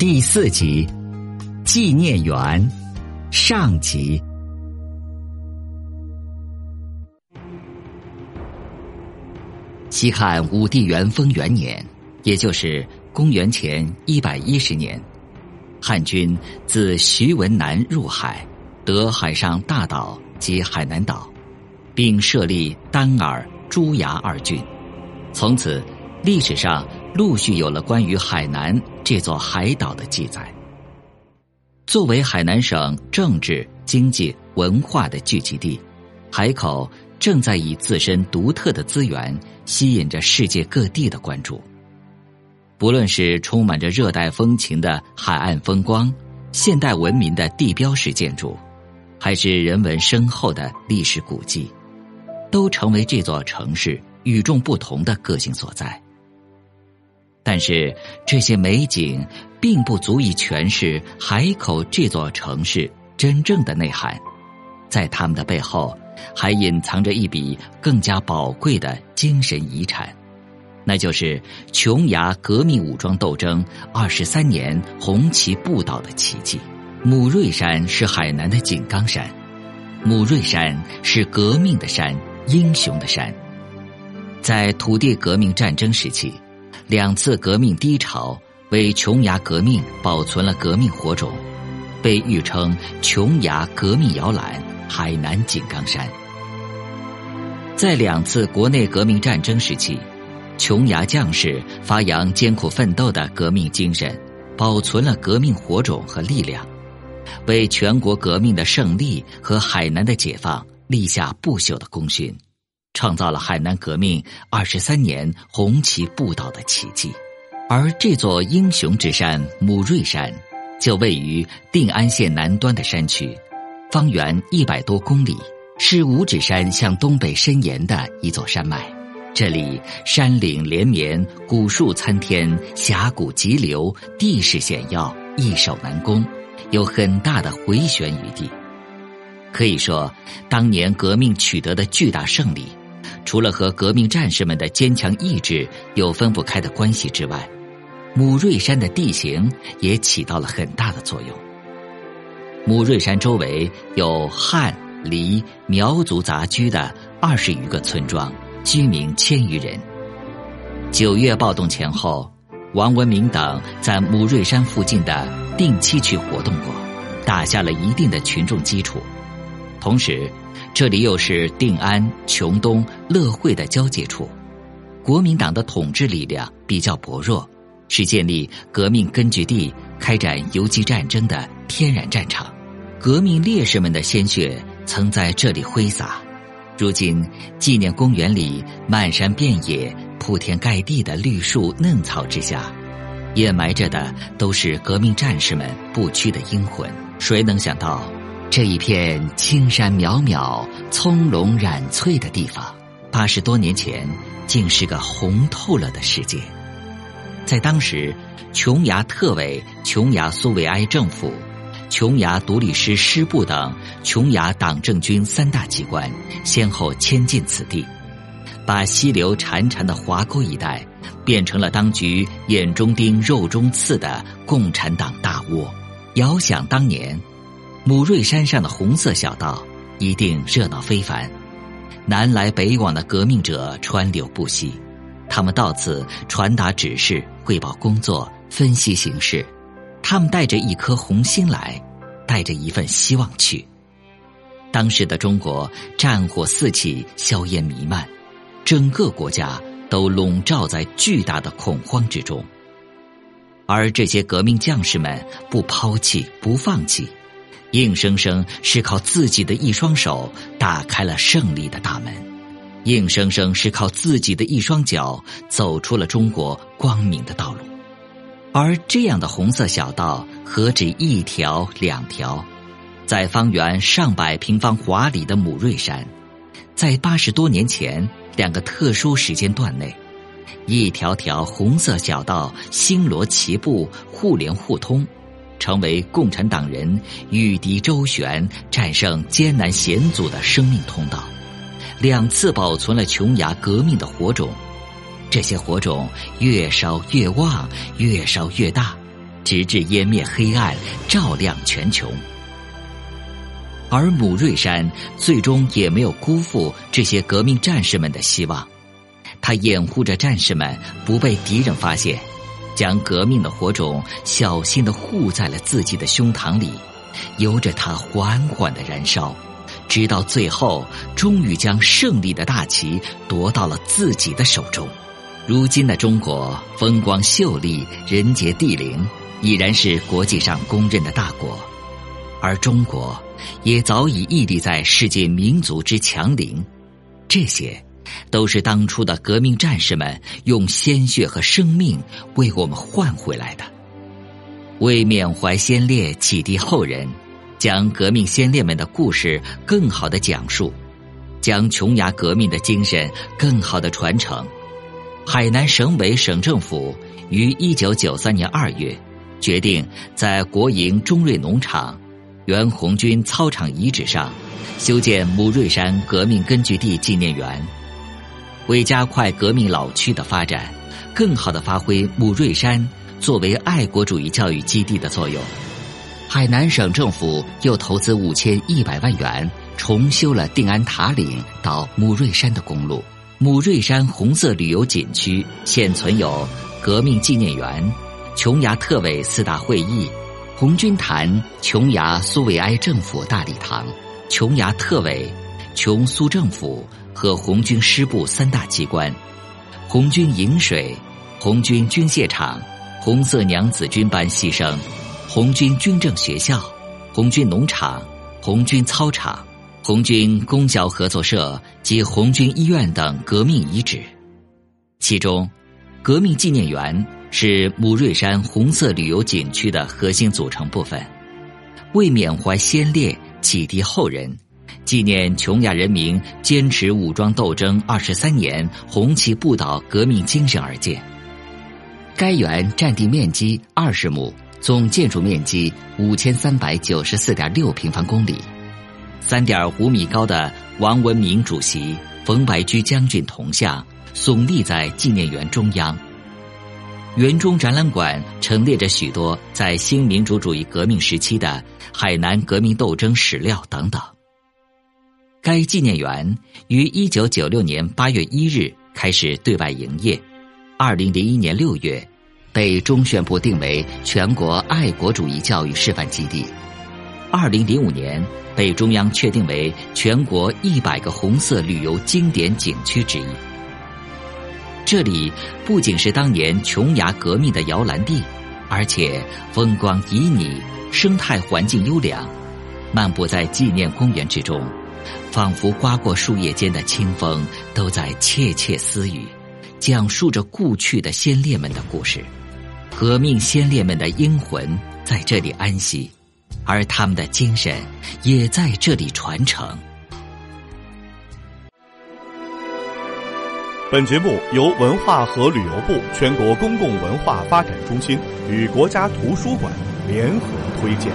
第四集，纪念园上集。西汉武帝元丰元年，也就是公元前一百一十年，汉军自徐闻南入海，得海上大岛及海南岛，并设立丹耳、朱崖二郡，从此。历史上陆续有了关于海南这座海岛的记载。作为海南省政治、经济、文化的聚集地，海口正在以自身独特的资源吸引着世界各地的关注。不论是充满着热带风情的海岸风光、现代文明的地标式建筑，还是人文深厚的历史古迹，都成为这座城市与众不同的个性所在。但是这些美景并不足以诠释海口这座城市真正的内涵，在他们的背后，还隐藏着一笔更加宝贵的精神遗产，那就是琼崖革命武装斗争二十三年红旗不倒的奇迹。母瑞山是海南的井冈山，母瑞山是革命的山，英雄的山，在土地革命战争时期。两次革命低潮为琼崖革命保存了革命火种，被誉称“琼崖革命摇篮”、“海南井冈山”。在两次国内革命战争时期，琼崖将士发扬艰苦奋斗的革命精神，保存了革命火种和力量，为全国革命的胜利和海南的解放立下不朽的功勋。创造了海南革命二十三年红旗不倒的奇迹，而这座英雄之山母瑞山，就位于定安县南端的山区，方圆一百多公里，是五指山向东北伸延的一座山脉。这里山岭连绵，古树参天，峡谷急流，地势险要，易守难攻，有很大的回旋余地。可以说，当年革命取得的巨大胜利。除了和革命战士们的坚强意志有分不开的关系之外，母瑞山的地形也起到了很大的作用。母瑞山周围有汉、黎、苗族杂居的二十余个村庄，居民千余人。九月暴动前后，王文明等在母瑞山附近的定期区活动过，打下了一定的群众基础。同时，这里又是定安、琼东、乐会的交界处，国民党的统治力量比较薄弱，是建立革命根据地、开展游击战争的天然战场。革命烈士们的鲜血曾在这里挥洒，如今纪念公园里漫山遍野、铺天盖地的绿树嫩草之下，掩埋着的都是革命战士们不屈的英魂。谁能想到？这一片青山渺渺、葱茏染翠的地方，八十多年前竟是个红透了的世界。在当时，琼崖特委、琼崖苏维埃政府、琼崖独立师师部等琼崖党政军三大机关先后迁进此地，把溪流潺潺的华沟一带变成了当局眼中钉、肉中刺的共产党大窝。遥想当年。母瑞山上的红色小道一定热闹非凡，南来北往的革命者川流不息。他们到此传达指示、汇报工作、分析形势。他们带着一颗红心来，带着一份希望去。当时的中国战火四起，硝烟弥漫，整个国家都笼罩在巨大的恐慌之中。而这些革命将士们不抛弃，不放弃。硬生生是靠自己的一双手打开了胜利的大门，硬生生是靠自己的一双脚走出了中国光明的道路。而这样的红色小道何止一条两条，在方圆上百平方华里的母瑞山，在八十多年前两个特殊时间段内，一条条红色小道星罗棋布，互联互通。成为共产党人御敌周旋、战胜艰难险阻的生命通道，两次保存了琼崖革命的火种。这些火种越烧越旺，越烧越大，直至湮灭黑暗，照亮全球。而母瑞山最终也没有辜负这些革命战士们的希望，他掩护着战士们不被敌人发现，将革命的火种小心的护在了自己的胸膛里，由着它缓缓的燃烧。直到最后，终于将胜利的大旗夺到了自己的手中。如今的中国风光秀丽，人杰地灵，已然是国际上公认的大国，而中国也早已屹立在世界民族之强陵。这些，都是当初的革命战士们用鲜血和生命为我们换回来的。为缅怀先烈，启迪后人。将革命先烈们的故事更好的讲述，将琼崖革命的精神更好的传承。海南省委省政府于一九九三年二月决定，在国营中瑞农场原红军操场遗址上修建母瑞山革命根据地纪念园，为加快革命老区的发展，更好地发挥母瑞山作为爱国主义教育基地的作用。海南省政府又投资五千一百万元重修了定安塔岭到母瑞山的公路。母瑞山红色旅游景区现存有革命纪念园、琼崖特委四大会议、红军坛、琼崖苏维埃政府大礼堂、琼崖特委、琼苏政府和红军师部三大机关、红军饮水、红军军械厂、红色娘子军班牺牲。红军军政学校、红军农场、红军操场、红军公交合作社及红军医院等革命遗址，其中，革命纪念园是母瑞山红色旅游景区的核心组成部分，为缅怀先烈、启迪后人、纪念琼崖人民坚持武装斗争二十三年红旗不倒革命精神而建。该园占地面积二十亩。总建筑面积五千三百九十四点六平方公里，三点五米高的王文明主席、冯白驹将军铜像耸立在纪念园中央。园中展览馆陈列着许多在新民主主义革命时期的海南革命斗争史料等等。该纪念园于一九九六年八月一日开始对外营业，二零零一年六月。被中宣部定为全国爱国主义教育示范基地，二零零五年被中央确定为全国一百个红色旅游经典景区之一。这里不仅是当年琼崖革命的摇篮地，而且风光旖旎，生态环境优良。漫步在纪念公园之中，仿佛刮过树叶间的清风都在窃窃私语，讲述着故去的先烈们的故事。革命先烈们的英魂在这里安息，而他们的精神也在这里传承。本节目由文化和旅游部全国公共文化发展中心与国家图书馆联合推荐。